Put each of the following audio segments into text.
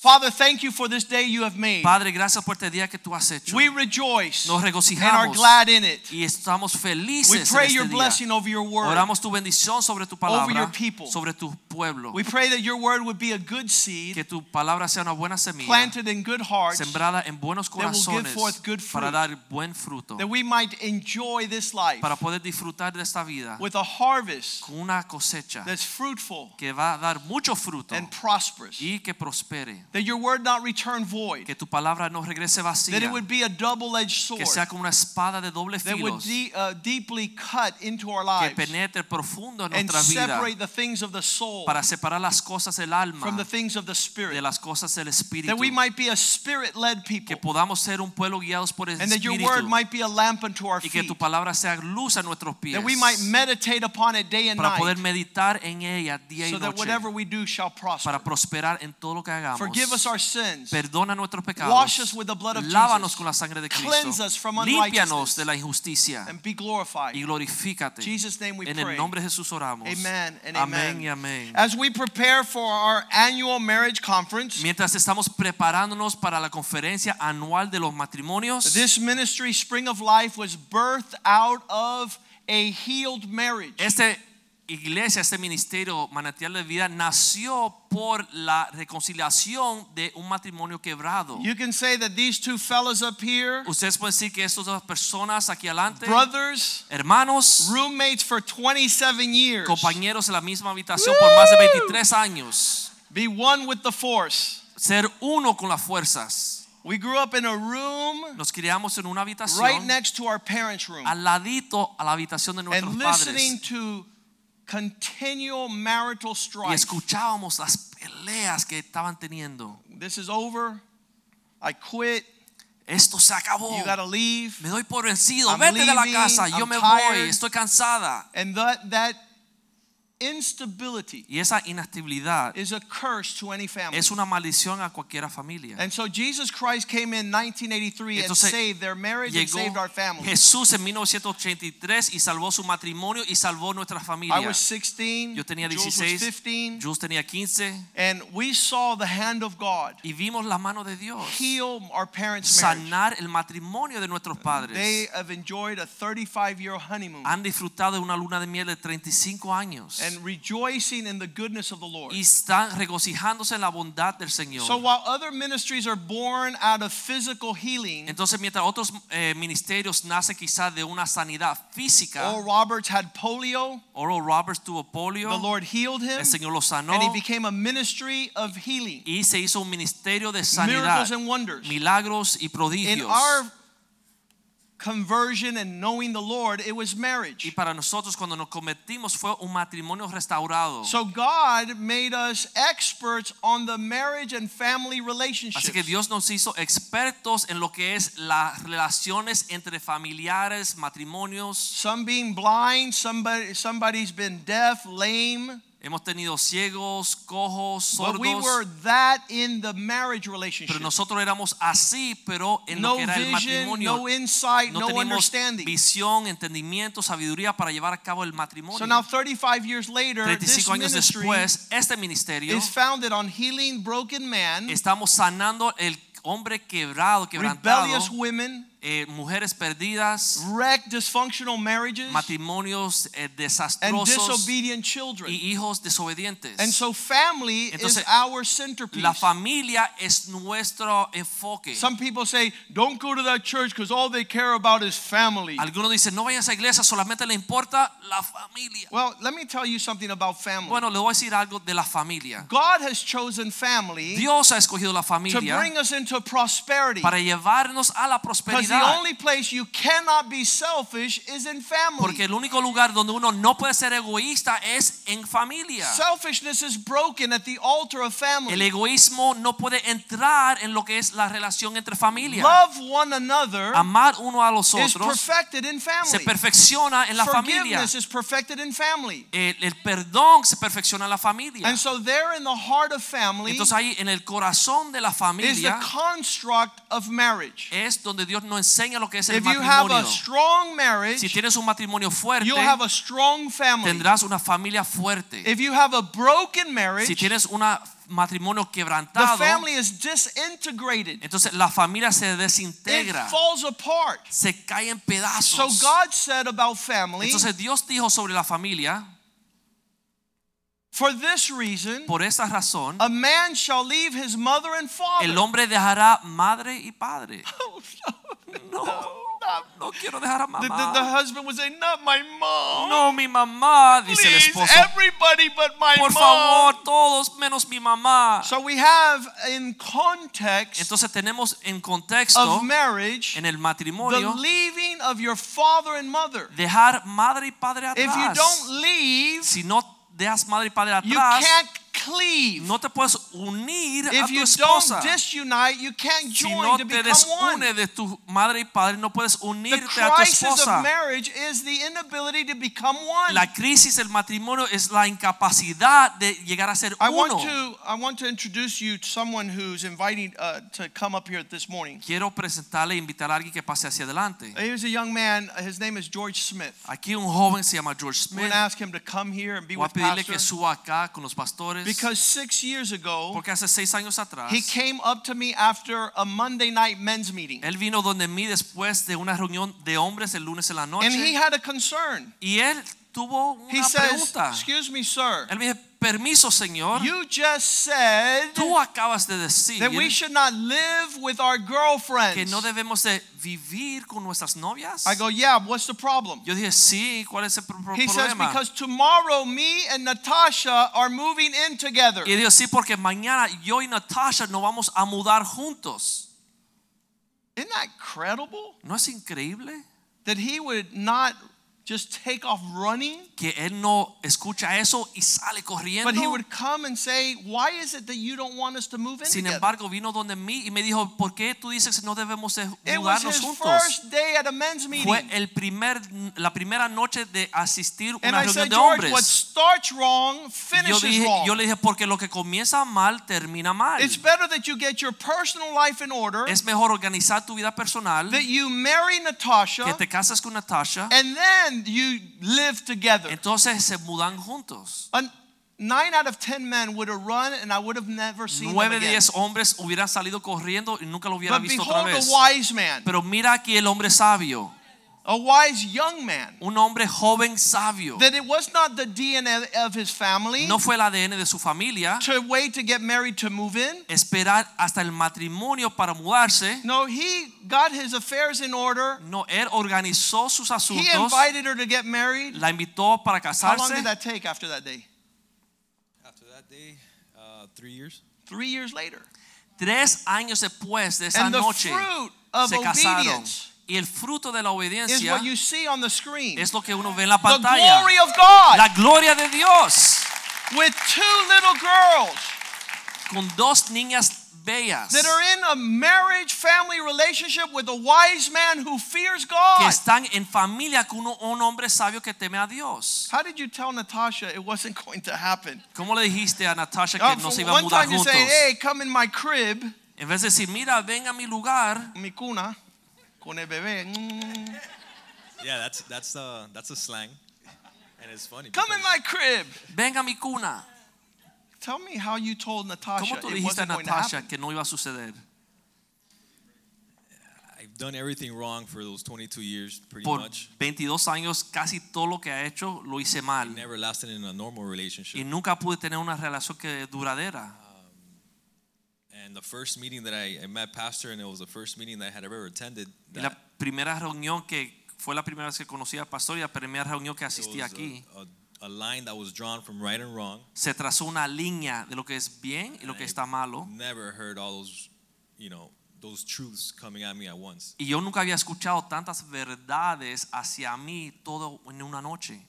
Father, thank you for this day you have made. Padre, gracias por este día que tú has hecho. We rejoice Nos and are glad in it. y estamos felices We en pray este your día. blessing over your word. Oramos tu bendición sobre tu palabra, over your people. sobre tu pueblo. We pray that your word would be a good seed Que tu palabra sea una buena semilla, planted in good hearts, sembrada en buenos corazones. That will give forth good fruit. para dar buen fruto, that we might enjoy this life para poder disfrutar de esta vida with a harvest con una cosecha that's fruitful que va a dar mucho fruto and prosperous. y que prospere. That your word not return void. Que tu palabra no regrese vacía. That it would be a double-edged sword. que sea como una espada de doble filo. that would de- uh, deeply cut into our lives. que penetre profundo en nuestra vida And separate the things of the soul para separar las cosas del alma from the things of the de spirit. las cosas del espíritu. That we might be a spirit-led people. que podamos ser un pueblo guiados por el And that your word might be a lamp unto our feet. y que tu palabra sea luz a nuestros pies That we might meditate upon it day and night. para poder meditar en ella día y noche. So that whatever we do shall prosper. para prosperar en todo lo que hagamos. Forgive us our sins. Perdona nuestros pecados. Wash us with the blood of Lávanos Jesus. con la sangre de Cleanse Cristo. us from Límpianos de la injusticia And be glorified. y glorifícate. Jesus' name we En pray. el nombre de Jesús oramos. Amen and Amén amen. y amén. As we prepare for our annual marriage conference, Mientras estamos preparándonos para la conferencia anual de los matrimonios, this ministry, Spring of Life, was birthed out of a healed marriage. Esta iglesia, este ministerio manantial de vida nació por la reconciliación de un matrimonio quebrado. You can say that these two fellas up here, Ustedes pueden decir que estas dos personas aquí adelante, brothers, hermanos, roommates for 27 years, compañeros en la misma habitación por más de 23 años, be one with the force. ser uno con las fuerzas. We grew up in a room Nos criamos en una right habitación next to our parents' room al ladito a la habitación de nuestros and listening padres to continual marital y escuchábamos las peleas que estaban teniendo. This is over. I quit. Esto se acabó. You gotta leave. Me doy por vencido. I'm Vete de la casa. Yo I'm me tired. voy. Estoy cansada. And that that instability Y esa inactividad is a curse to any family. es una maldición a cualquier familia. And so Jesus Christ came in 1983 and Entonces, saved their marriage and Llegó saved our family. Jesús en 1983 y salvó su matrimonio y salvó nuestra I familia. was 16. Yo tenía Jules was 16. 15. Jules tenía 15 And we saw the hand of God y vimos la mano de Dios heal our parents' marriage. sanar el matrimonio de nuestros They padres. have enjoyed a 35 year honeymoon Han disfrutado de una luna de miel de 35 años and rejoicing in the goodness of the Lord. y están regocijándose en la bondad del Señor. So while other ministries are born out of physical healing, Entonces, mientras otros eh, ministerios nacen quizás de una sanidad física, Oral Roberts had polio, Oral Roberts tuvo polio, the Lord healed him, el Señor lo sanó and he became a ministry of healing, y se hizo un ministerio de sanidad. miracles and wonders. milagros y prodigios. In our conversion and knowing the Lord, it was Y marriage. para nosotros cuando nos convertimos fue un matrimonio restaurado. So God made us experts on the marriage and family Así relationships. que Dios nos hizo expertos en lo que es las relaciones entre familiares, matrimonios. Some being blind, somebody somebody's been deaf, lame. Hemos tenido ciegos, cojos, But we sordos. were that in the marriage Pero relationship. nosotros éramos así, pero en lo que era el matrimonio. no insight, no no teníamos understanding. visión, entendimiento, sabiduría para llevar a cabo el matrimonio. So now 35 years later, this 35 años después, este ministerio is founded on healing broken man, estamos sanando el hombre quebrado, quebrantado, rebellious women, eh, mujeres perdidas, wrecked dysfunctional marriages, matrimonios eh, and desastrosos disobedient children. y hijos desobedientes. And so family Entonces, is our centerpiece. La familia es nuestro enfoque. Some people say, don't go to that church because all they care about is family. Algunos dicen, no vayan a iglesia, solamente le importa la familia. Well, let me tell you something about family. Bueno, le voy a decir algo de la familia. God has chosen family Dios ha escogido la to bring us into prosperity para llevarnos a la prosperidad infidelidad. only place you cannot be selfish is in family. Porque el único lugar donde uno no puede ser egoísta es en familia. Selfishness is broken at the altar of family. El egoísmo no puede entrar en lo que es la relación entre familia. Love one another Amar uno a los otros. is perfected in family. se perfecciona en la familia. Forgiveness is perfected in family. El, el perdón se perfecciona en la familia. And so there in the heart of family Entonces ahí en el corazón de la familia. is the construct of marriage. es donde Dios nos enseña lo que es el If you have a matrimonio. strong marriage, Si tienes un matrimonio fuerte, you'll have a strong family. tendrás una familia fuerte. If you have a broken Si marriage, tienes un matrimonio the quebrantado, family is disintegrated. entonces la familia se It desintegra, falls apart. se cae en So pedazos. God said about family, Entonces Dios dijo sobre la familia, for this reason, por esa razón, a man shall leave his mother and father. el hombre dejará madre y padre. Oh, no, not- No quiero dejar a the, the, the husband would say, not my mom. No, mi mamá, dice el Please, esposo. everybody but my Por mom. favor, todos menos mi mamá. So we have in context Entonces tenemos en contexto, of marriage en el matrimonio, the leaving of your father and mother. dejar madre y padre atrás. If you don't leave, Si no dejas madre y padre you can't cleave. no te puedes unir a If tu you esposa. don't disunite, you can't join si no to te become one. desune de tu madre y padre, no puedes unirte a tu crisis of esposa. marriage is the inability to become one. La crisis del matrimonio es la incapacidad de llegar a ser I want to I want to introduce you to someone who's inviting uh, to come up here this morning. Quiero presentarle e invitar a alguien que pase hacia adelante. Here's a young man. His name is George Smith. Aquí un joven se llama George We're Smith. going to ask him to come here and be Voy a with pedirle que suba acá con los pastores. Because six years ago Porque hace seis años atrás, he came up to me after a Monday night men's meeting él vino donde mí después de una reunión de hombres el lunes en la and he had a concern. Y él tuvo He una says, pregunta. "Excuse me, sir. Él me dijo, permiso, Señor. You just said Tú acabas de decir that we should not live with our que girlfriends." no debemos de vivir con nuestras novias. I go, "Yeah, what's the problem?" Yo dije, sí, ¿cuál es el pro- He says, because tomorrow me and Natasha are moving in together. Y digo, sí, porque mañana yo y Natasha nos vamos a mudar juntos. Isn't that credible? ¿No es increíble That he would not just take off running, que él no escucha eso y sale corriendo? but he would come and say, Why is it that you don't want us to move in Sin embargo, vino donde mí y me dijo, ¿por qué tú dices que no debemos de It was mudarnos his juntos? first day at a men's meeting. Fue el primer, la primera noche de asistir a And una I reunión said, de George, what hombres. starts wrong Yo, finishes dije, wrong. yo le dije, porque lo que comienza mal termina mal. It's better that you get your personal life in order, Es mejor organizar tu vida personal, that you marry Natasha, que te casas con Natasha, and then you live together. entonces se mudan juntos. A nine out of ten men would have run, and I would have never seen Nueve de diez hombres hubieran salido corriendo y nunca lo hubiera But visto otra behold, a vez. wise man, Pero mira aquí el hombre sabio, a wise young man, un hombre joven sabio. that it was not the DNA of his family No fue el ADN de su familia to wait to get married to move in. esperar hasta el matrimonio para mudarse. No, he got his affairs in order. No, él organizó sus asuntos. He invited her to get married. la invitó para casarse. How long did that take after that day? After that day, uh, three years. Three years later. Tres años después de esa And the noche fruit of se casaron. obedience Y el fruto de la is obediencia what you see on the screen. es lo que uno ve en la The pantalla. glory of God La gloria de Dios with two little girls con dos niñas bellas that are in a marriage family relationship with a wise man who fears God. que están en familia con un, hombre sabio que teme a Dios. How did you tell Natasha it wasn't going to happen? ¿Cómo le dijiste a Natasha Uh, que no for se iba a mudar juntos? one time you say, hey, come in my crib, En vez de decir, mira, ven a mi lugar, mi cuna, con el bebé. mm, Yeah, that's that's uh that's a slang, and it's funny. Come in my crib. ven a mi cuna. Tell me how you told Natasha ¿Cómo tú it dijiste a wasn't going to Natasha happen. que no iba a suceder? I've done everything wrong for those 22 years, pretty Por much. 22 años, casi todo lo que ha hecho lo hice mal. Never lasted in a normal relationship. Y nunca pude tener una relación que duradera. And the first meeting that I, I met Pastor, and it was the first meeting that I had ever attended. Y la That primera reunión que fue la primera vez que conocí al pastor y la primera reunión que asistí was aquí, a, a, a line that was drawn from right and wrong. se trazó una línea de lo que es bien y lo que está malo. Never heard all those, you know, those truths coming at me at once. Y yo nunca había escuchado tantas verdades hacia mí todo en una noche.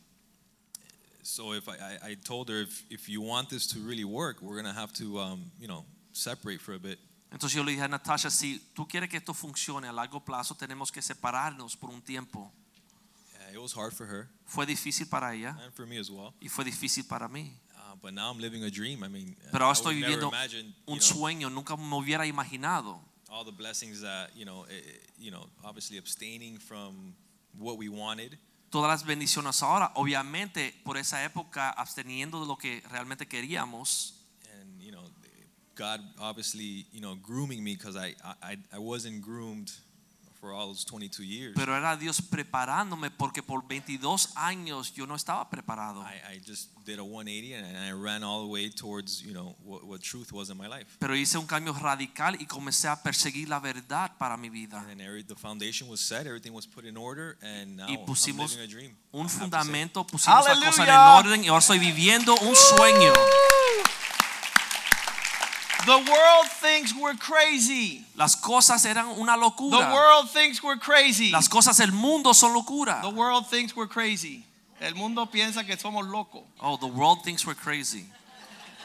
So if I, I, I told her if, if you want this to really work, we're gonna have to um, you know separate for a bit. Entonces yo le dije a Natasha, si tú quieres que esto funcione a largo plazo, tenemos que separarnos por un tiempo. Yeah, it was hard for her Fue difícil para ella and for me as well. y fue difícil para mí. Uh, but now I'm living a dream. I mean, Pero ahora estoy viviendo un sueño, nunca me hubiera imaginado. all the blessings that you know, eh, you know, obviously abstaining from what we wanted. Todas las bendiciones ahora, obviamente por esa época absteniendo de lo que realmente queríamos. And you know god obviously you know grooming me because I, I i wasn't groomed for all those 22 years Pero era Dios preparándome porque por 22 años yo no estaba preparado. I, I just did a 180 and i ran all the way towards you know what, what truth was in my life Pero hice un cambio radical y comencé a perseguir la verdad para mi vida. and then every, the foundation was set everything was put in order and now Y i'm living a dream Un I have to say. fundamento, pusimos las cosas en orden y ahora estoy viviendo un sueño. The world thinks we're crazy. Las cosas eran una locura. The world thinks we're crazy. Las cosas del mundo son locura. The world thinks we're crazy. El mundo piensa que somos locos. Oh, the world thinks we're crazy.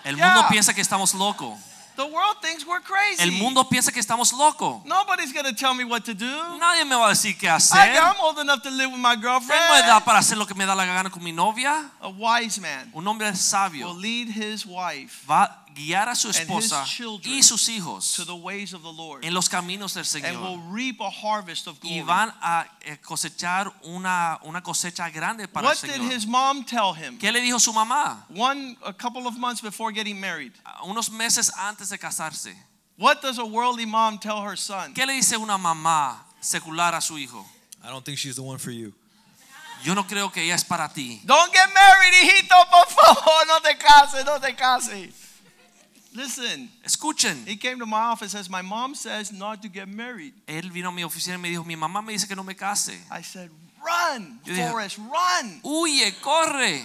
El Yeah. mundo piensa que estamos locos. The world thinks we're crazy. El mundo piensa que estamos locos. Nobody's going to tell me what to do. Nadie me va a decir qué hacer. I'm old enough to live with my girlfriend. Tengo edad para hacer lo que me da la gana con mi novia. A wise man Un hombre sabio will lead his wife va guiar a su esposa y sus hijos to the ways of the Lord en los caminos del and will Señor. reap a harvest of Y van a eh, cosechar una, una cosecha grande para el What did Señor. his mom tell him? ¿Qué le dijo su mamá? One, a couple of months before getting married. Unos meses antes de casarse. What does a worldly mom tell her son? ¿Qué le dice una mamá secular a su hijo? i don't think she's the one for you Yo no creo que ella es para ti. Don't get married, hijito, por favor. No te cases, no te cases. Listen, Escuchen. he came to my office and says, My mom says not to get married. Él vino a mi oficina y me dijo, mi mamá me dice que no me case. I said, Run, Yo dije- Forrest, run. Huye, corre.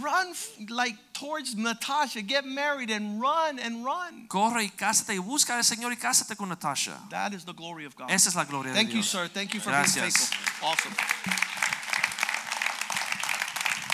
Run like towards Natasha. Get married and run and run. Corre y cásate y busca al Señor y cásate con Natasha. That is the glory of God. Esa es la gloria Thank de you, Dios. sir. Thank you for Gracias. being faithful. Awesome.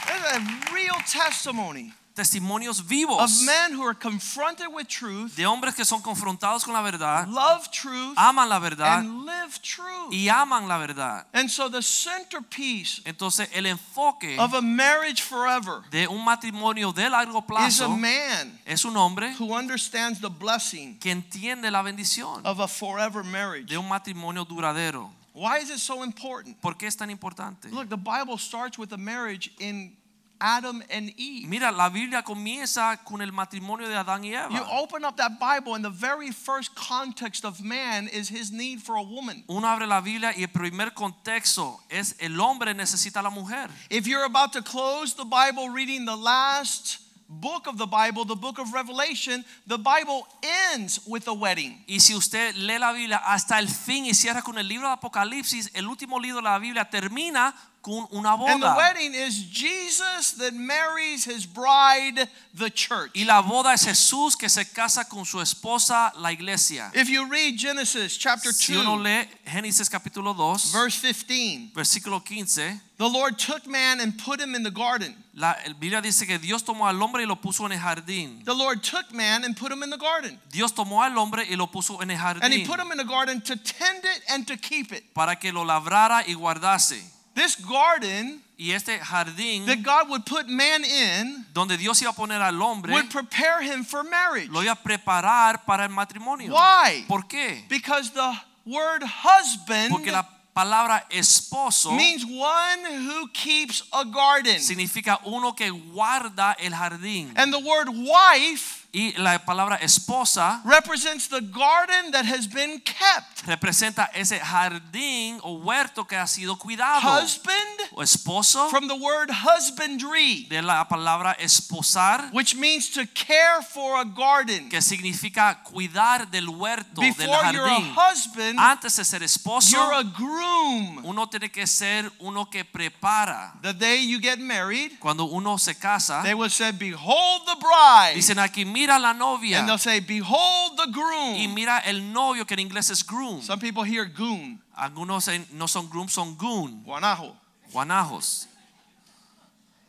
There's a real testimony Testimonios vivos of men who are confronted with truth, de hombres que son confrontados con la verdad, love truth, aman la verdad and live truth. y aman la verdad. And so the centerpiece Entonces el enfoque of a marriage forever de un matrimonio de largo plazo is a man es un hombre who understands the blessing que entiende la bendición of a forever marriage. de un matrimonio duradero. Why is it so important? ¿Por qué es tan importante? Look, the Bible starts with a marriage in Adam and Eve. Mira, la Biblia comienza con el matrimonio de Adán y You open up that Bible, and the very first context of man is his need for a woman. Uno abre la Biblia y el primer contexto es el hombre necesita a la mujer. If you're about to close the Bible reading the last book of the Bible, the book of Revelation, the Bible ends with a wedding. Y si usted lee la Biblia hasta el fin y cierra con el libro de Apocalipsis, el último libro de la Biblia termina con una And the wedding is Jesus that marries his bride, the church. Y la boda es Jesús que se casa con su esposa, la iglesia. If you read Genesis chapter Si uno 2, lee Génesis capítulo 2, verse 15, versículo 15, the Lord took man and put him in the garden. la Biblia dice que Dios tomó al hombre y lo puso en el jardín. The Lord took man and put him in the garden. Dios tomó al hombre y lo puso en el jardín. And he put him in the garden to tend it and to keep it. para que lo labrara y guardase. This garden Y este jardín that God would put man in donde Dios iba a poner al hombre, would prepare him for marriage. lo iba a preparar para el matrimonio. Why? ¿Por qué? Because the word husband Porque la palabra esposo means one who keeps a garden. significa uno que guarda el jardín. And the word wife Y la palabra esposa represents the garden that has been kept. representa ese jardín o huerto que ha sido cuidado. Husband o esposo from the word husbandry, de la palabra esposar which means to care for a garden. que significa cuidar del huerto, del Before you're a jardín. husband, Antes de ser esposo, you're a groom. uno tiene que ser uno que prepara. The day you get married, Cuando uno se casa, they will say, Behold the bride. dicen aquí, mira la And novia they'll say, Behold the groom. y mira el novio que en inglés es groom. Some people hear goon, Algunos no son groom, son goon, guanajo. guanajos.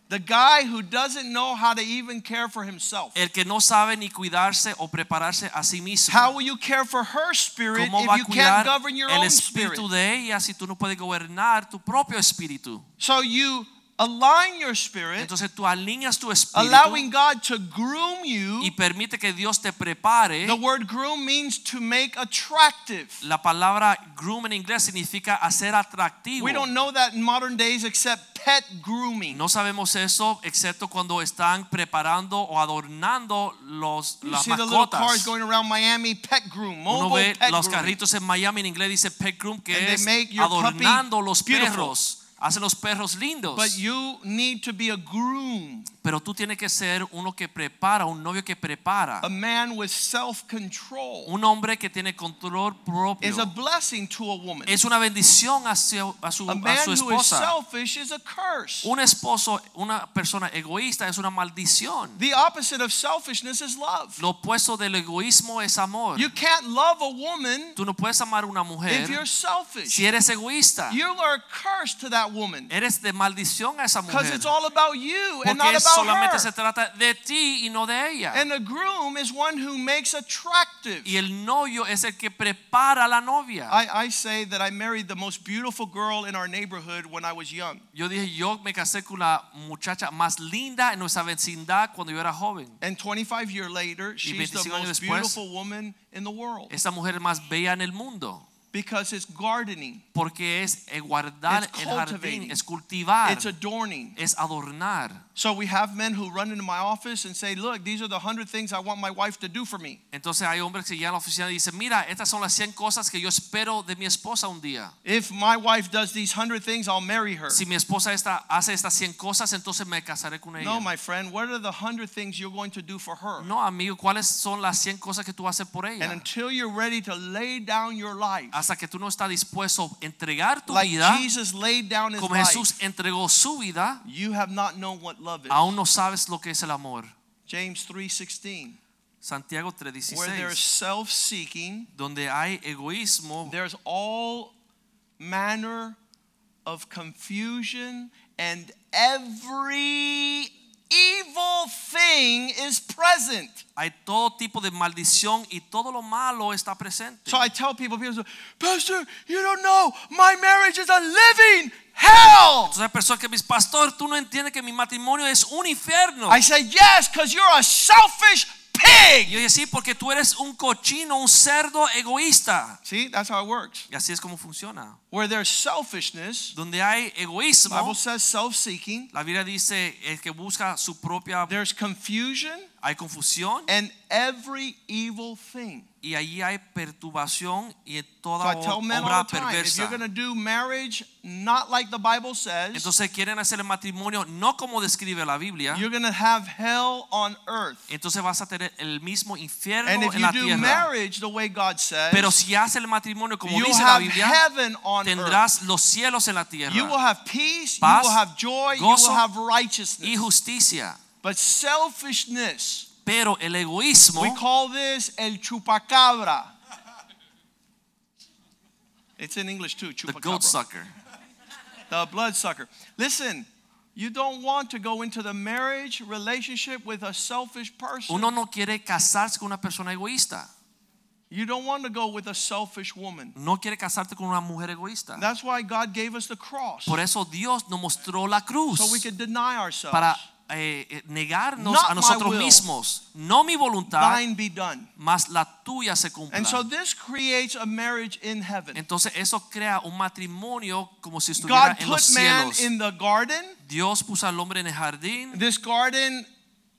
The guy who doesn't know how to even care for himself. El que no sabe ni cuidarse o prepararse a sí mismo. How will you care for her spirit ¿Cómo va if you can't govern your el own spirit? espíritu de ella si tú no puedes gobernar tu propio espíritu? So you align your spirit, Entonces tú alineas tu espíritu allowing God to groom you. y permite que Dios te prepare. The word groom means to make attractive. La palabra groom en inglés significa hacer atractivo. We don't know that in modern days except pet grooming. No sabemos eso excepto cuando están preparando o adornando los, You las see the little cars going around Miami, pet groom, Uno mobile ve pet los grooming. carritos en Miami en inglés dice pet groom que And they es make your puppy adornando los beautiful. perros. Hacen los perros lindos. But you need to be a groom, Pero tú tienes que ser uno que prepara, un novio que prepara. a man with self-control. Un hombre que tiene control propio. Is a blessing to a woman. Es una bendición hacia, a su, A a man su who is esposa. selfish is a curse. Un esposo, una persona egoísta es una maldición. The opposite of selfishness is love. Lo opuesto del egoísmo es amor. You can't love a woman Tú no puedes amar una if mujer you're selfish. si eres egoísta. You are cursed to that woman Eres de maldición a esa because mujer. it's all about you and not about solamente se her. trata de ti y no de ella. And a groom is one who makes attractive. Y el novio es el que prepara la novia. I, I say that I married the most beautiful girl in our neighborhood when I was young. Yo dije, yo me casé con la muchacha más linda en nuestra vecindad cuando yo era joven. And 25 years later, she's the 25 años most después, beautiful woman in the world Esta mujer más bella en el mundo. Because it's gardening, Porque es eh, guardar It's el jardín, es cultivar, it's adorning. es adornar. So we have men who run into my office and say, Look, these are the 100 things I want my wife to do for me. Entonces hay hombres que llegan a la oficina y dicen, mira, estas son las 100 cosas que yo espero de mi esposa un día. If my wife does these 100 things, I'll marry her. Si mi esposa esta, hace estas 100 cosas, entonces me casaré con ella. No, my friend, what are the 100 things you're going to do for her? No, amigo, ¿cuáles son las 100 cosas que tú haces por ella? And until you're ready to lay down your life, Hasta que tú no estás dispuesto a entregar tu like vida, Jesus laid down his como life, Jesús entregó su vida, you have not known what love is. aún no sabes lo que es el amor. James 3:16. Santiago Where there's 3:16, self-seeking, donde hay egoísmo, there's all manner of confusion and every evil thing is present. hay todo tipo de maldición y todo lo malo está presente. So I tell people, people say, Pastor, you don't know, my marriage is a living hell. Entonces hay personas que dicen, pastor, tú no entiendes que mi matrimonio es un infierno. I say, yes, because you're a selfish pig. yo decía, porque tú eres un cochino, un cerdo egoísta. See, that's how it works. Y así es como funciona. Where there's selfishness, Donde hay the egoísmo, Bible says self-seeking, la Biblia dice el que busca su propia, there's confusion hay confusión and every evil thing. Y allí hay perturbación y So toda men obra perversa. going to do marriage not like the Bible says, Entonces quieren hacer el matrimonio no como describe la Biblia. you're going to have hell on earth. Entonces vas a tener el mismo infierno And if en you la do tierra. marriage the way God says, Pero si haces el matrimonio como dice la Biblia, earth. tendrás los cielos en la tierra You will have peace, Paz, you will have joy, you gozo will have y righteousness. justicia. But selfishness, Pero el egoísmo, we call this el chupacabra. It's in English too, chupacabra. the goat sucker. the bloodsucker. Listen, you don't want to go into the marriage relationship with a selfish person. Uno no quiere casarse con una persona egoísta. You don't want to go with a selfish woman. No quiere casarte con una mujer egoísta. That's why God gave us the cross. Por eso Dios nos mostró la cruz So we could deny ourselves. para eh, eh, negarnos Not a nosotros will. mismos. No mi voluntad, mas la tuya se cumpla. And so this creates a marriage in heaven. Entonces eso crea un matrimonio como si estuviera God en los cielos. in the garden. Dios puso al hombre en el jardín. This garden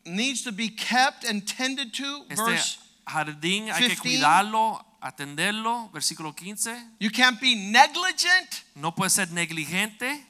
needs to be kept and tended to. Este Verse jardín hay que 15. cuidarlo, atenderlo. Versículo 15. you can't be negligent. No puede ser negligente.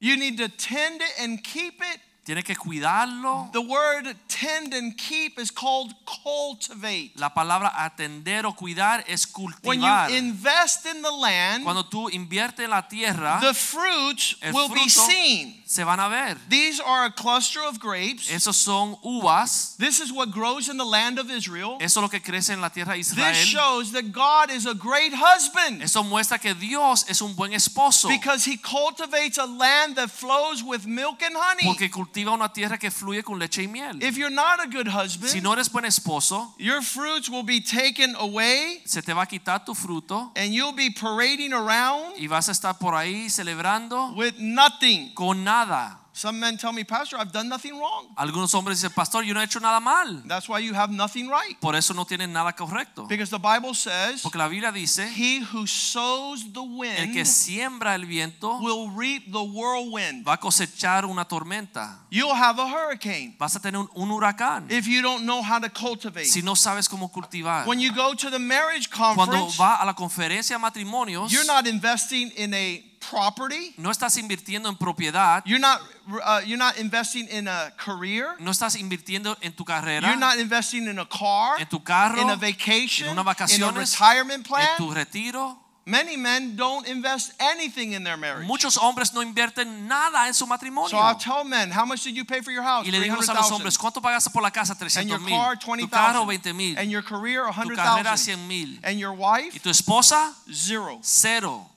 You need to tend it and keep it. Tiene que cuidarlo. The word tend and keep is called cultivate. La palabra atender o cuidar es cultivar. When you invest in the land, Cuando tú inviertes la tierra, the fruits will be seen. se van a ver. These are a cluster of grapes. Esos son uvas. This is what grows in the land of Israel. Eso es lo que crece en la tierra de This shows that God is a great husband Eso muestra que Dios es un buen esposo. because he cultivates a land that flows with milk and honey. Porque cultiva una tierra que fluye con leche y miel. If you're not a good Si husband, no eres buen esposo, your fruits will be taken away se te va a quitar tu fruto and you'll be parading around y vas a estar por ahí celebrando with nothing. con nada. Some men tell me, Pastor, I've done nothing wrong. Algunos hombres dicen, pastor, yo no he hecho nada mal. That's why you have nothing right. Por eso no tienen nada correcto. Because the Bible says, Porque la Biblia dice, He who sows the wind, el que siembra el viento will reap the whirlwind. va a cosechar una tormenta. You'll have a hurricane Vas a tener un, un huracán if you don't know how to cultivate. si no sabes cómo cultivar. When you go to the marriage conference, Cuando va a la conferencia de matrimonios, you're not investing in a property. no estás invirtiendo en propiedad, You're not uh, you're not investing in a career. no estás invirtiendo en tu carrera, You're not investing in a car, en tu carro, in a vacation, en unas in a vacaciones, retirement en plan. tu retiro. Many men don't invest anything in their marriage. Muchos hombres no invierten nada en su matrimonio. So I'll tell men, how much did you pay for your house? y le dijimos a los hombres, ¿cuánto pagaste por la casa? And 300 your mil. car, Tu carro, 20 20,000. mil. And your career, Tu carrera, 100,000. 100 mil. And your Y wife, tu esposa, zero. cero.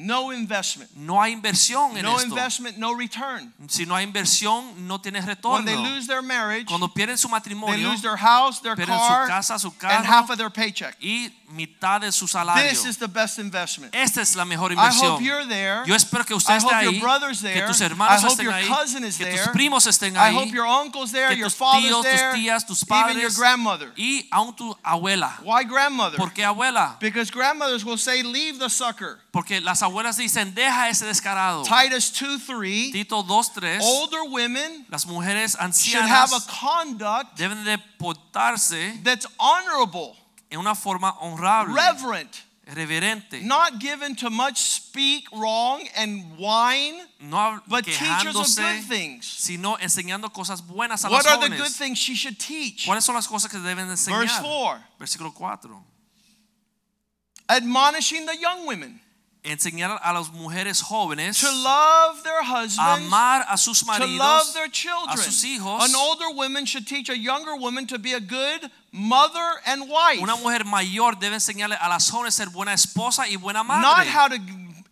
No investment. No hay inversión en No esto. investment, no return. Si no hay inversión, no tienes When retorno. they lose their marriage, Cuando pierden su they lose their house, their pierden su car, casa, su and half of their paycheck. y mitad de su salario. This is the best investment. Esta es la mejor I hope you're there. Yo espero que usted I esté hope your ahí, brother's que there. tus I hope estén your ahí, cousin is que tus there. primos estén I hope your uncle's there, que your tus tíos, tus there, tías, tus even your grandmother. y aún tu abuela. Why grandmother? ¿Por qué abuela? Because grandmothers will say, leave the sucker. Porque las abuelas dicen, deja ese descarado. Titus 2 3. Tito 2.3 Older women Las mujeres should have a conduct deben de portarse that's honorable, en una forma honorable, reverent, reverente, not given to much speak wrong and whine, no but teachers of good things. sino enseñando cosas buenas a What are the good things she should teach? ¿Cuáles son las cosas que deben de Verse 4 Versículo 4. admonishing the young women Enseñar a las mujeres jóvenes to love their husbands, amar a sus to love their children. a sus hijos. An older woman should teach a younger woman to be a good mother and wife. Una mujer mayor debe enseñarle a las jóvenes ser buena esposa y buena madre. Not how to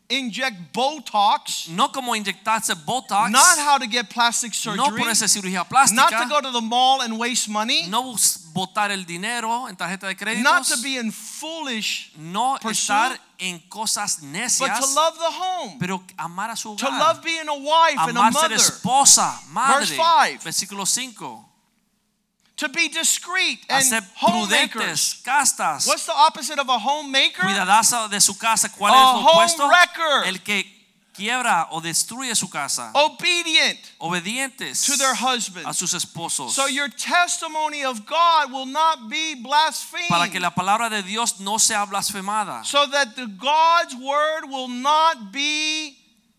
inject Botox, No como inyectarse Botox, not how to get plastic surgery. no ponerse cirugía plástica. not to go to the mall and waste money, no botar el dinero en tarjeta de créditos, not to be in foolish, no pursuit, estar en cosas but necias, to love the home, pero amar a su to hogar, love being a wife and a amar ser mother, esposa, madre. Verse five. Versículo 5. to be discreet and homemakers. prudentes, castas, What's the opposite of a homemaker? cuidadosa de su casa. ¿Cuál A es lo opuesto? wrecker. El que quiebra o destruye su casa. Obedient Obedientes to their a husbands. sus esposos. So your testimony of God will not be blasphemed. para que la palabra de Dios no sea blasfemada. so that the God's word will not be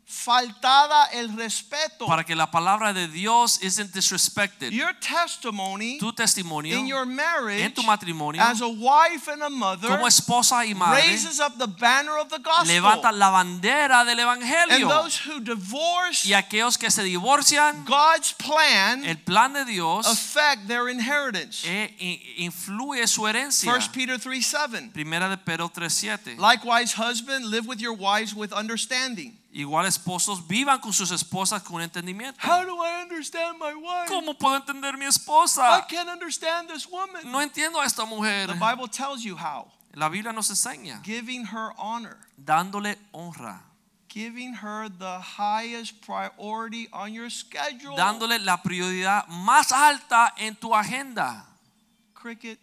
faltada el respeto. Para que la palabra de Dios isn't disrespected. your testimony Tu testimonio in your marriage en tu matrimonio as a wife and a mother como esposa y madre raises up the banner of the gospel. levanta la bandera del evangelio. and those who divorce Y aquellos que se divorcian, God's plan el plan de Dios affect their inheritance. eh, i- influye su herencia. 1 Peter 3 7. Primera de Pedro 3:7. Likewise, husband, live with your wives with understanding. Igual esposos vivan con sus esposas con entendimiento. How do I understand my wife? ¿Cómo puedo entender mi I esposa? can't understand this woman. No entiendo a esta mujer. The Bible tells you how. La Biblia nos enseña Giving her honor, dándole honra, giving her the highest priority on your schedule. dándole la prioridad más alta en tu agenda. Cricket.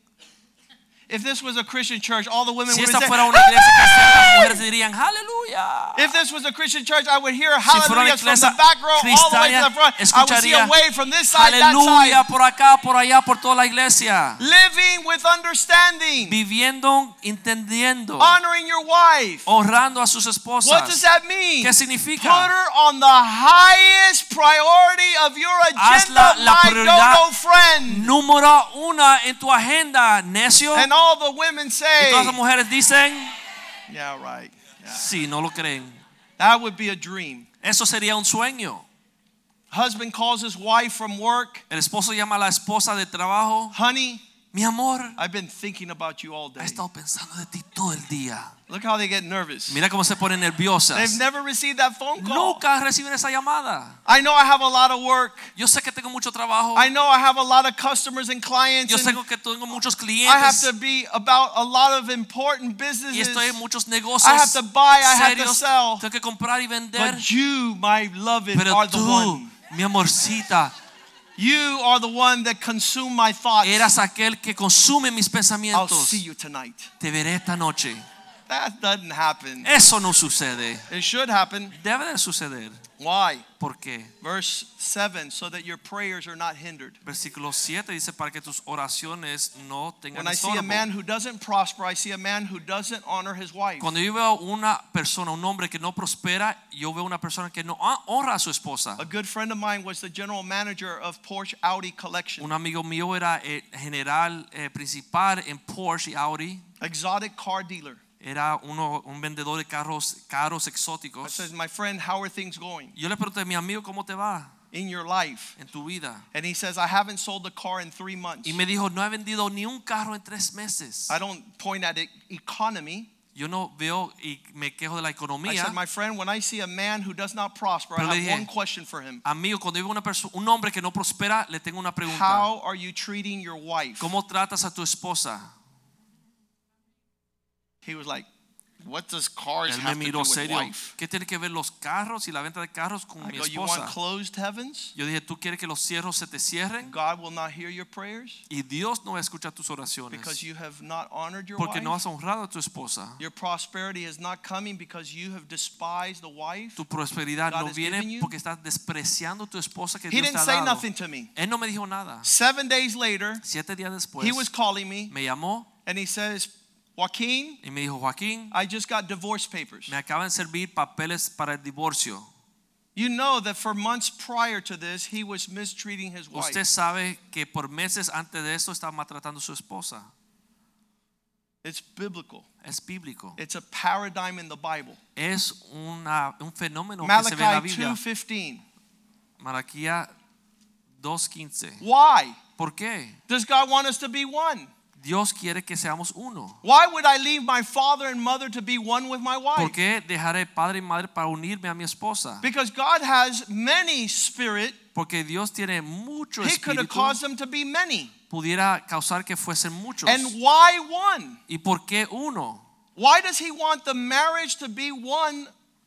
If this was a Christian church, all the women Si would esta say, fuera una iglesia cristiana, las mujeres dirían, aleluya. If this was a Christian church, I would hear Si fuera una hallelujahs from the back row all the way to the front. I would see a wave from this side, that side. por acá, por allá, por toda la iglesia. Living with understanding, Viviendo, entendiendo, honoring your wife. honrando a sus esposas. What does that mean? ¿Qué Put her on the highest priority of your agenda, la my prioridad dodo friend. Número una en tu agenda, necio. And all the women Y say, todas las mujeres dicen, Yeah, right. Yeah. sí, no lo creen. That would be a dream. Eso sería un sueño. Husband calls his wife from work, El esposo llama a la esposa de trabajo, Honey, mi amor, I've been thinking about you all he day. estado pensando de ti todo el día. Look how they get nervous. Mira cómo se ponen nerviosas. They've never received that phone call. Nunca reciben esa llamada. I know I have a lot of work. Yo sé que tengo mucho trabajo. I know I have a lot of customers and clients. Yo sé que tengo muchos I have to be about a lot of important y businesses. estoy en muchos I negocios have to buy, I have to sell. Tengo que comprar y vender. But you, my beloved, Pero are the tú, one. mi amorcita, You are the one that consume my thoughts. eras aquel que consume mis pensamientos. I'll see you tonight. Te veré esta noche. That doesn't happen. Eso no sucede. It should happen. Debe de suceder. Why? ¿Por qué? Verse 7 so that your prayers are not hindered. Versículo 7 dice para que tus oraciones no tengan When I see a man who doesn't prosper, I see a man who doesn't honor his wife. Cuando yo veo una persona, un hombre que no prospera, yo veo una persona que no honra a su esposa. A good friend of mine was the general manager of Porsche Audi collection. Un amigo mío era el general eh, principal en Porsche y Audi. Exotic car dealer. Era uno, un vendedor de carros caros I exóticos. says, My friend, how are things going Yo le pregunté a mi amigo cómo te va in your life? en tu vida. And he says, I haven't sold a car in three months. Y me dijo, no he vendido ni un carro en tres meses. I don't point at e- economy. Yo no veo y me quejo de la I economía. said, My friend, when I see a man who does not prosper, I Pero le have dije, one question for him. Amigo, cuando veo una persona, un hombre que no prospera, le tengo una pregunta. How are you treating your wife? ¿Cómo tratas a tu esposa? He was like, What does cars Él me have to do miró with serio. wife? ¿Qué tiene que ver los carros y la venta de carros con I mi go, You want esposa? closed heavens? Yo dije, ¿tú quieres que los cierros se te cierren? God will not hear your prayers Y Dios no va a escuchar tus oraciones. because you have not honored your Porque no wife. has honrado a tu esposa. Your prosperity is not coming because you have despised the wife. Tu prosperidad God no has given viene you. porque estás despreciando tu esposa que He Dios te didn't ha say dado. nothing to me. Él no me dijo nada. Seven days later, Siete días después he was calling me me llamó and he says, Joaquin, y me dijo, Joaquín, I just got divorce papers. me acaban de servir papeles para el divorcio. You know that for months prior to this, he was mistreating his wife. Usted sabe que por meses antes de eso estaba maltratando a su esposa. It's biblical. Es bíblico. It's a paradigm in the Bible. Es una, un fenómeno que se ve en la Malachi Biblia. 2:15. Malaquía 2.15. Why? ¿Por qué? Does God want us to be one? Dios quiere que seamos uno. Why would I leave my father and mother to be one with my wife? ¿Por qué dejaré padre y madre para unirme a mi esposa? Because God has many spirit. Porque Dios tiene mucho He could have espíritu. caused them to be many. Pudiera causar que fuesen muchos. And why one? ¿Y por qué uno? Why does he want the marriage to be one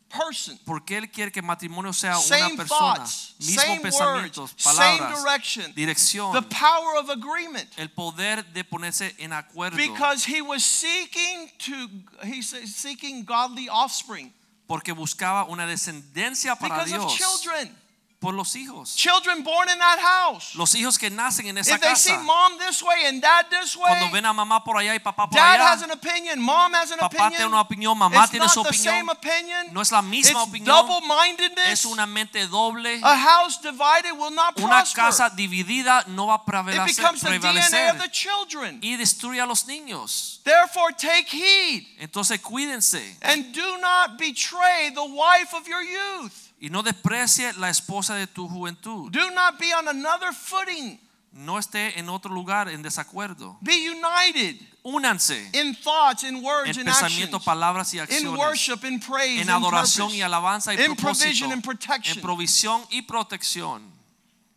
person? ¿Por qué Él quiere que el matrimonio sea una Same persona? thoughts, Mismos same pensamientos, words, same direction, dirección. the power of agreement. el poder de ponerse en acuerdo. Because he was seeking to he's seeking godly offspring porque buscaba una descendencia para because of Dios. children. Por los hijos. Children born in that house. Los hijos que nacen en esa If they see mom this way and dad this way. Cuando ven a mamá por allá y papá por dad allá. has an opinion, mom has an Papá tiene opinion. una opinión, mamá It's tiene not su the opinión. same opinion. No es la misma It's opinión. double-mindedness. Es una mente doble. A house divided will not Una prosper. casa dividida no va a It prevalecer, becomes the DNA prevalecer of the children. y destruye a los niños. Therefore, take heed Entonces cuídense and do not betray the wife of your youth. Y no desprecie la esposa de tu juventud. Do not be on another footing. No esté en otro lugar en desacuerdo. Be united Únanse in thoughts, in words, en in pensamiento, palabras y in acciones. worship, in praise, En in adoración y alabanza y in propósito. provision and En protection. provisión y protección.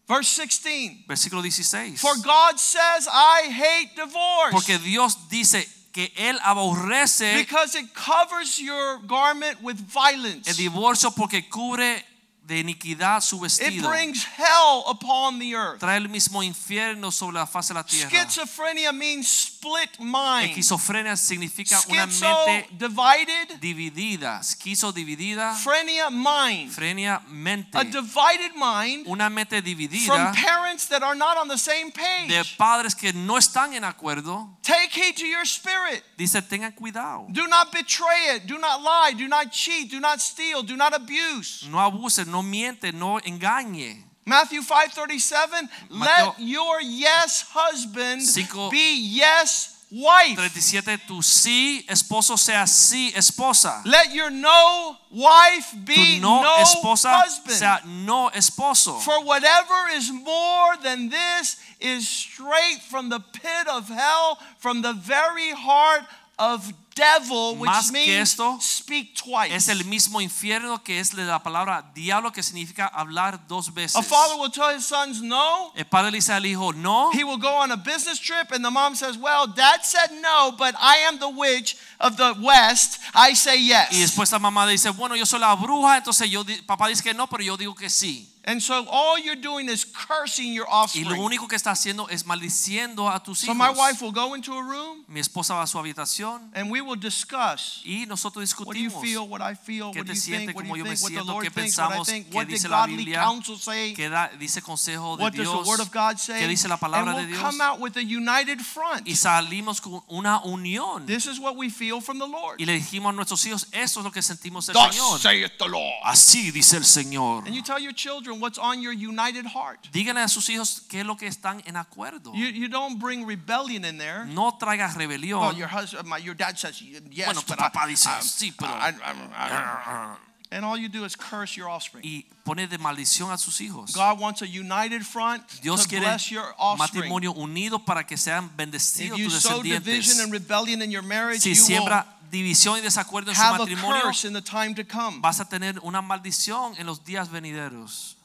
Verse 16. Versículo 16. For God says, I hate divorce Porque Dios dice que Él aborrece because it covers your garment with violence. el divorcio porque cubre de iniquidad su It vestido. brings hell upon the earth. Trae el mismo infierno sobre la faz de la tierra. Schizophrenia means split mind. Esquizofrenia significa una mente divided, dividida. Esquizo dividida. phrenia mind. Frenia mente. A divided mind Una mente dividida. from parents that are not on the same page. de padres que no están en acuerdo. Take heed to your spirit. Dice, tengan cuidado. Do not betray it. Do not lie. Do not cheat. Do not steal. Do not abuse. No abusen, no miente, no engañe. Matthew 5:37 Mateo Let your yes husband be yes wife. 37, tu sí esposo sea sí esposa. Let your no wife Tu be no no esposa husband. sea no esposo. For whatever is more than this is straight from the pit of hell, from the very heart of devil, which Más que means esto, speak twice. Es el mismo infierno que es la palabra diablo que significa hablar dos veces. A father will tell his sons no. El padre le dice al hijo no. He will go on a business trip, and the mom says, Well, dad said no, but I am the witch of the West. I say yes." Y después la mamá dice, bueno, yo soy la bruja, entonces yo, papá dice que no, pero yo digo que sí. And so all you're doing is cursing your offspring. Y lo único que está haciendo es maldiciendo a tus So hijos. my wife will go into a room, Mi esposa va a su habitación and we will discuss y nosotros discutimos. what do you feel, what I feel, ¿Qué what do te you sientes? think, what do ¿Cómo you yo me think, what the siento? Lord ¿Qué thinks, what I pensamos? think, ¿Qué what did dice la godly Biblia? counsel say, qué dice consejo de what does Dios, the Word of God say, qué dice la palabra and de Dios. come out with a united front. y salimos con una unión. This is what we feel from the Lord. Y le dijimos a nuestros hijos, esto es lo que sentimos del Señor. the Lord. Así dice el Señor. And you tell your children what's on your united heart. Díganle a sus hijos qué es lo que están en acuerdo. You, you don't bring rebellion in there. No traigas Oh, rebelión. your husband, uh, my, your dad says yes, Bueno, tu but I- papá dice, I- sí, pero- I- I- I- ah, ah, ah. and all you do is curse your offspring. y pone de maldición a sus hijos. God wants a united front Dios to quiere bless your offspring. matrimonio unido para que sean bendecidos tus descendientes. If you sow division and rebellion in your marriage, Si you siembra división y desacuerdo en su matrimonio, curse in the time to come. vas a tener una maldición en los días venideros.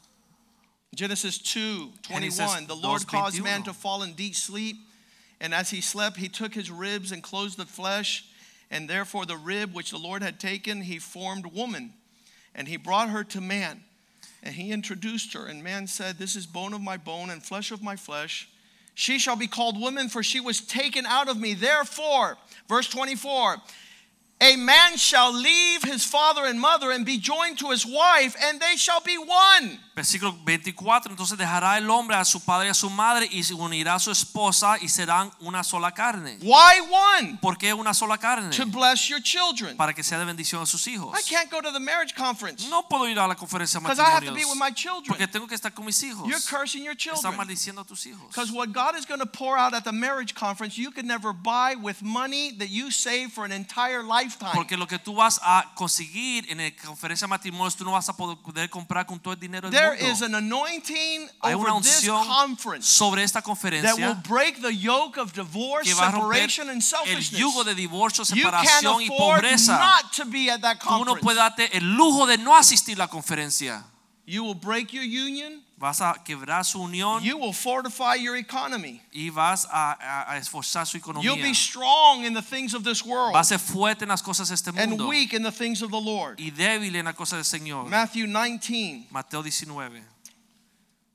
Genesis 2 Génesis 21. The Lord caused 2:21. man to fall in deep sleep, and as he slept, he took his ribs and closed the flesh, and therefore the rib which the Lord had taken, he formed woman, and he brought her to man. And he introduced her, and man said, This is bone of my bone and flesh of my flesh. She shall be called woman, for she was taken out of me. Therefore, verse 24, a man shall leave his father and mother and be joined to his wife, and they shall be one. Versículo 24, entonces dejará el hombre a su padre y a su madre y se unirá a su esposa y serán una sola carne. Why one? ¿Por qué una sola carne? To bless your children. Para que sea de bendición a sus hijos. I can't go to the marriage conference No puedo ir a la conferencia de because I have to be with my children. porque tengo que estar con mis hijos. You're cursing your children. Estás maldiciendo a tus hijos. Because what God is going to pour out at the marriage conference, you can never buy with money that you save for an entire lifetime. Porque lo que tú vas a conseguir en la conferencia de matrimonios, tú no vas a poder comprar con todo el dinero del There mundo. is an anointing Hay una unción conference sobre esta that will conferencia break the yoke of divorce, que va a romper separation, and el yugo de divorcio, separación y pobreza. not to be at that Tú no conference. puedes darte el lujo de no asistir a la conferencia. You will break your union. Vas a quebrar su unión You will fortify your economy. y vas a, a- esforzar su economía. You'll be strong in the things of this world Vas a ser fuerte en las cosas de este and weak in the things of the Lord. y débil en las cosas del Señor. Matthew 19, Mateo 19,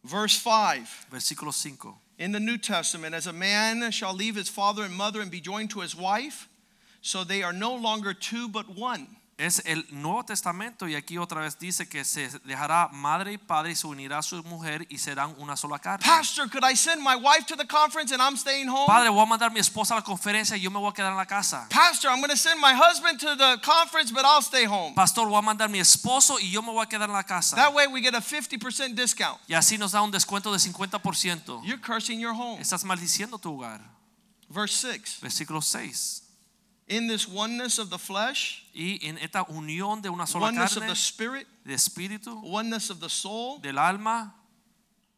verse 5. versículo 5. In the New Testament, as a man shall leave his father and mother and be joined to his wife, so they are no longer two but one. Es el Nuevo Testamento y aquí otra vez dice que se dejará madre y padre y se unirá a su mujer y serán una sola carne. Pastor, could I send my wife to the conference and I'm staying home? Padre, voy a mandar a mi esposa a la conferencia y yo me voy a quedar en la casa. Pastor, I'm going to send my husband to the conference, but I'll stay home. Pastor, voy a mandar a mi esposo y yo me voy a quedar en la casa. That way we get a 50% discount. Y así nos da un descuento de 50%. You're cursing your home. Estás maldiciendo tu hogar. Verse 6. Versículo 6. In this oneness of the flesh, Y en esta unión de una sola oneness of the spirit, de espíritu, oneness of the soul, del alma,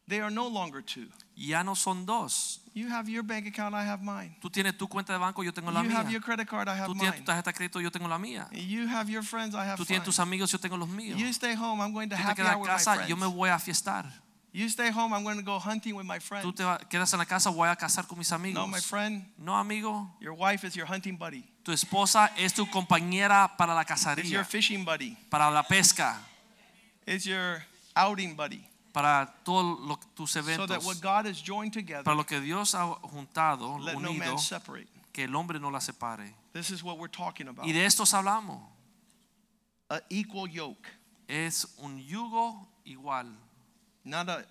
they are no longer two. ya no son dos. You have your bank account, I have mine. Tú tienes tu cuenta de banco, yo tengo la You mía. have your credit card, I have Tú tienes tu mine. tarjeta de crédito, yo tengo la mía. You have your friends, I have Tú tienes tus amigos, yo tengo los míos. You stay home, I'm going to Tú te happy quedas hour en with my casa, yo me friends. voy a fiestar. You stay home, I'm going to go hunting with my Tú te quedas en la casa, voy a casar con mis amigos. No, my friend, No, amigo. your wife is your hunting buddy. Tu esposa es tu compañera para la It's your cacería, fishing buddy. para la pesca. It's your outing buddy. para todos lo- tus So that what God has joined together, para lo que Dios ha juntado, let no unido, man separate. que el hombre no la separe. This is what we're talking about. Y de estos hablamos. An equal yoke, Es un yugo igual, not a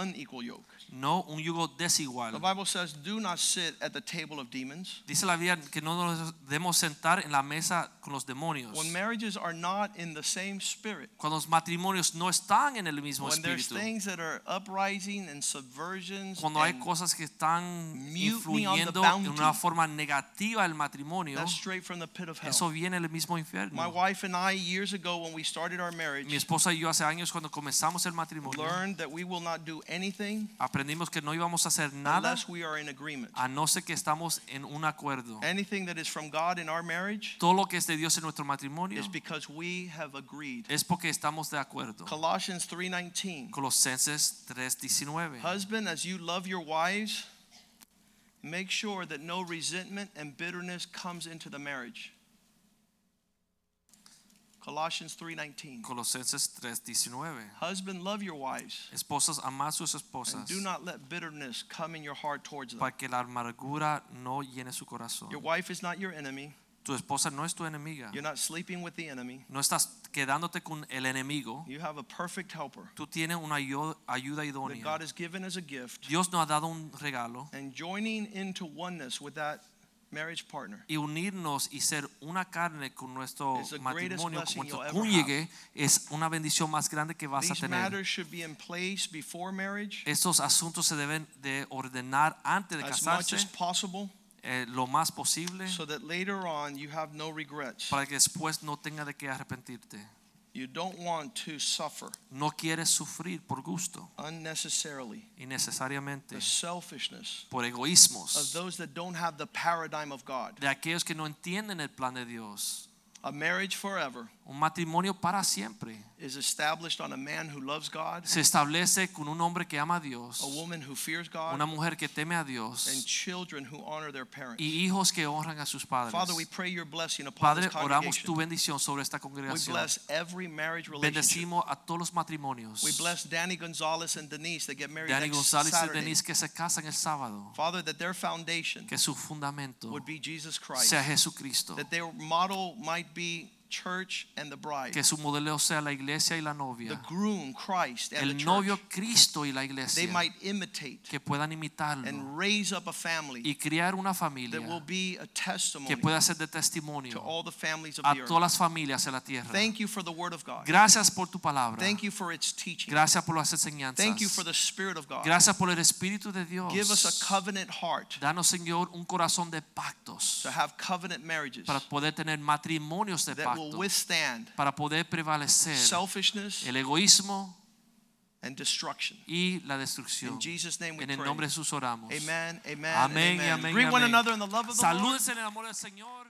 unequal yoke. no un yugo desigual. The. Bible says, "Do not sit at the table of demons." Dice la Biblia que no nos debemos sentar en la mesa con los demonios. When marriages are not in the same spirit, Cuando los matrimonios no están en el mismo when there's things that are uprising and subversions, Cuando hay cosas que están mutiny on the influyendo en una forma negativa el matrimonio, that's straight from the pit of hell. eso viene del mismo My wife and I, years ago, when we started our marriage, Mi esposa y yo hace años cuando comenzamos el matrimonio, learned that we will not do anything aprendimos que no íbamos a hacer nada unless we are in agreement. a no ser que estamos en un acuerdo. Anything that is from God in our marriage Todo lo que es de Dios en nuestro matrimonio is because we have agreed. es porque estamos de acuerdo. Colossians 3:19. Colosenses 3:19. Husband, as you love your wives, make sure that no resentment and bitterness comes into the marriage. Colossians 3:19. Colosenses 3:19. Husband, love your wives, Esposas, amad sus and esposas do not let bitterness come in your heart towards them. para que la amargura no llene su corazón. Your wife is not your enemy. Tu esposa no es tu enemiga. You're not sleeping with the enemy. No estás quedándote con el enemigo. You have a perfect helper Tú tienes una ayu- ayuda that idónea. God has given as a gift, Dios nos ha dado un regalo and joining into oneness with that marriage partner y unirnos y ser una carne con nuestro It's the greatest matrimonio, blessing con nuestro you'll ever cónyuge, es una bendición más grande que vas a These tener. matters should be in place before marriage Estos asuntos se deben de ordenar antes de as much as casarse, possible eh, lo más posible, so that later on you have no regrets. para que después no tenga de qué arrepentirte. You don't want to suffer No quieres sufrir por gusto, unnecessarily innecesariamente, the selfishness por of egoísmos those that don't have the paradigm of God. de aquellos que no entienden el plan de Dios. A marriage forever Un matrimonio para siempre is established on a man who loves God, se establece con un hombre que ama a Dios, a woman who fears God, una mujer que teme a and Dios children who honor their parents. y hijos que honran a sus padres. Father, we pray your blessing upon Padre, this oramos tu bendición sobre esta We congregación. bless every marriage relationship. Bendecimos a todos los matrimonios. We bless Danny Gonzalez and Denise that get married Danny next González y Saturday. Denise que se casan el sábado. Father, that their foundation Que su fundamento would be Jesus Christ. sea Jesucristo. That their model might be church and the bride. Que su modelo sea la iglesia y la novia. The groom, Christ, and El the novio church. Cristo y la iglesia. They might imitate Que puedan imitarlo and raise up a family y criar una that will be a testimony que pueda ser de to all the families of the earth. todas las familias en la tierra. Thank you for the word of God. Gracias por tu palabra. Thank you for its teaching. Gracias por las enseñanzas. Thank you for the Spirit of God. Gracias por el Espíritu de Dios. Give us a covenant heart Danos, Señor, un corazón de pactos to have covenant marriages para poder tener matrimonios de that will pacto, withstand para poder prevalecer selfishness el egoísmo and destruction. y la destrucción. In Jesus' name we En el nombre de Jesús oramos. Amen, amen, Amén and y amen. amén. y Greet one amén. another in the love of the Lord. Salúdense en el amor del Señor.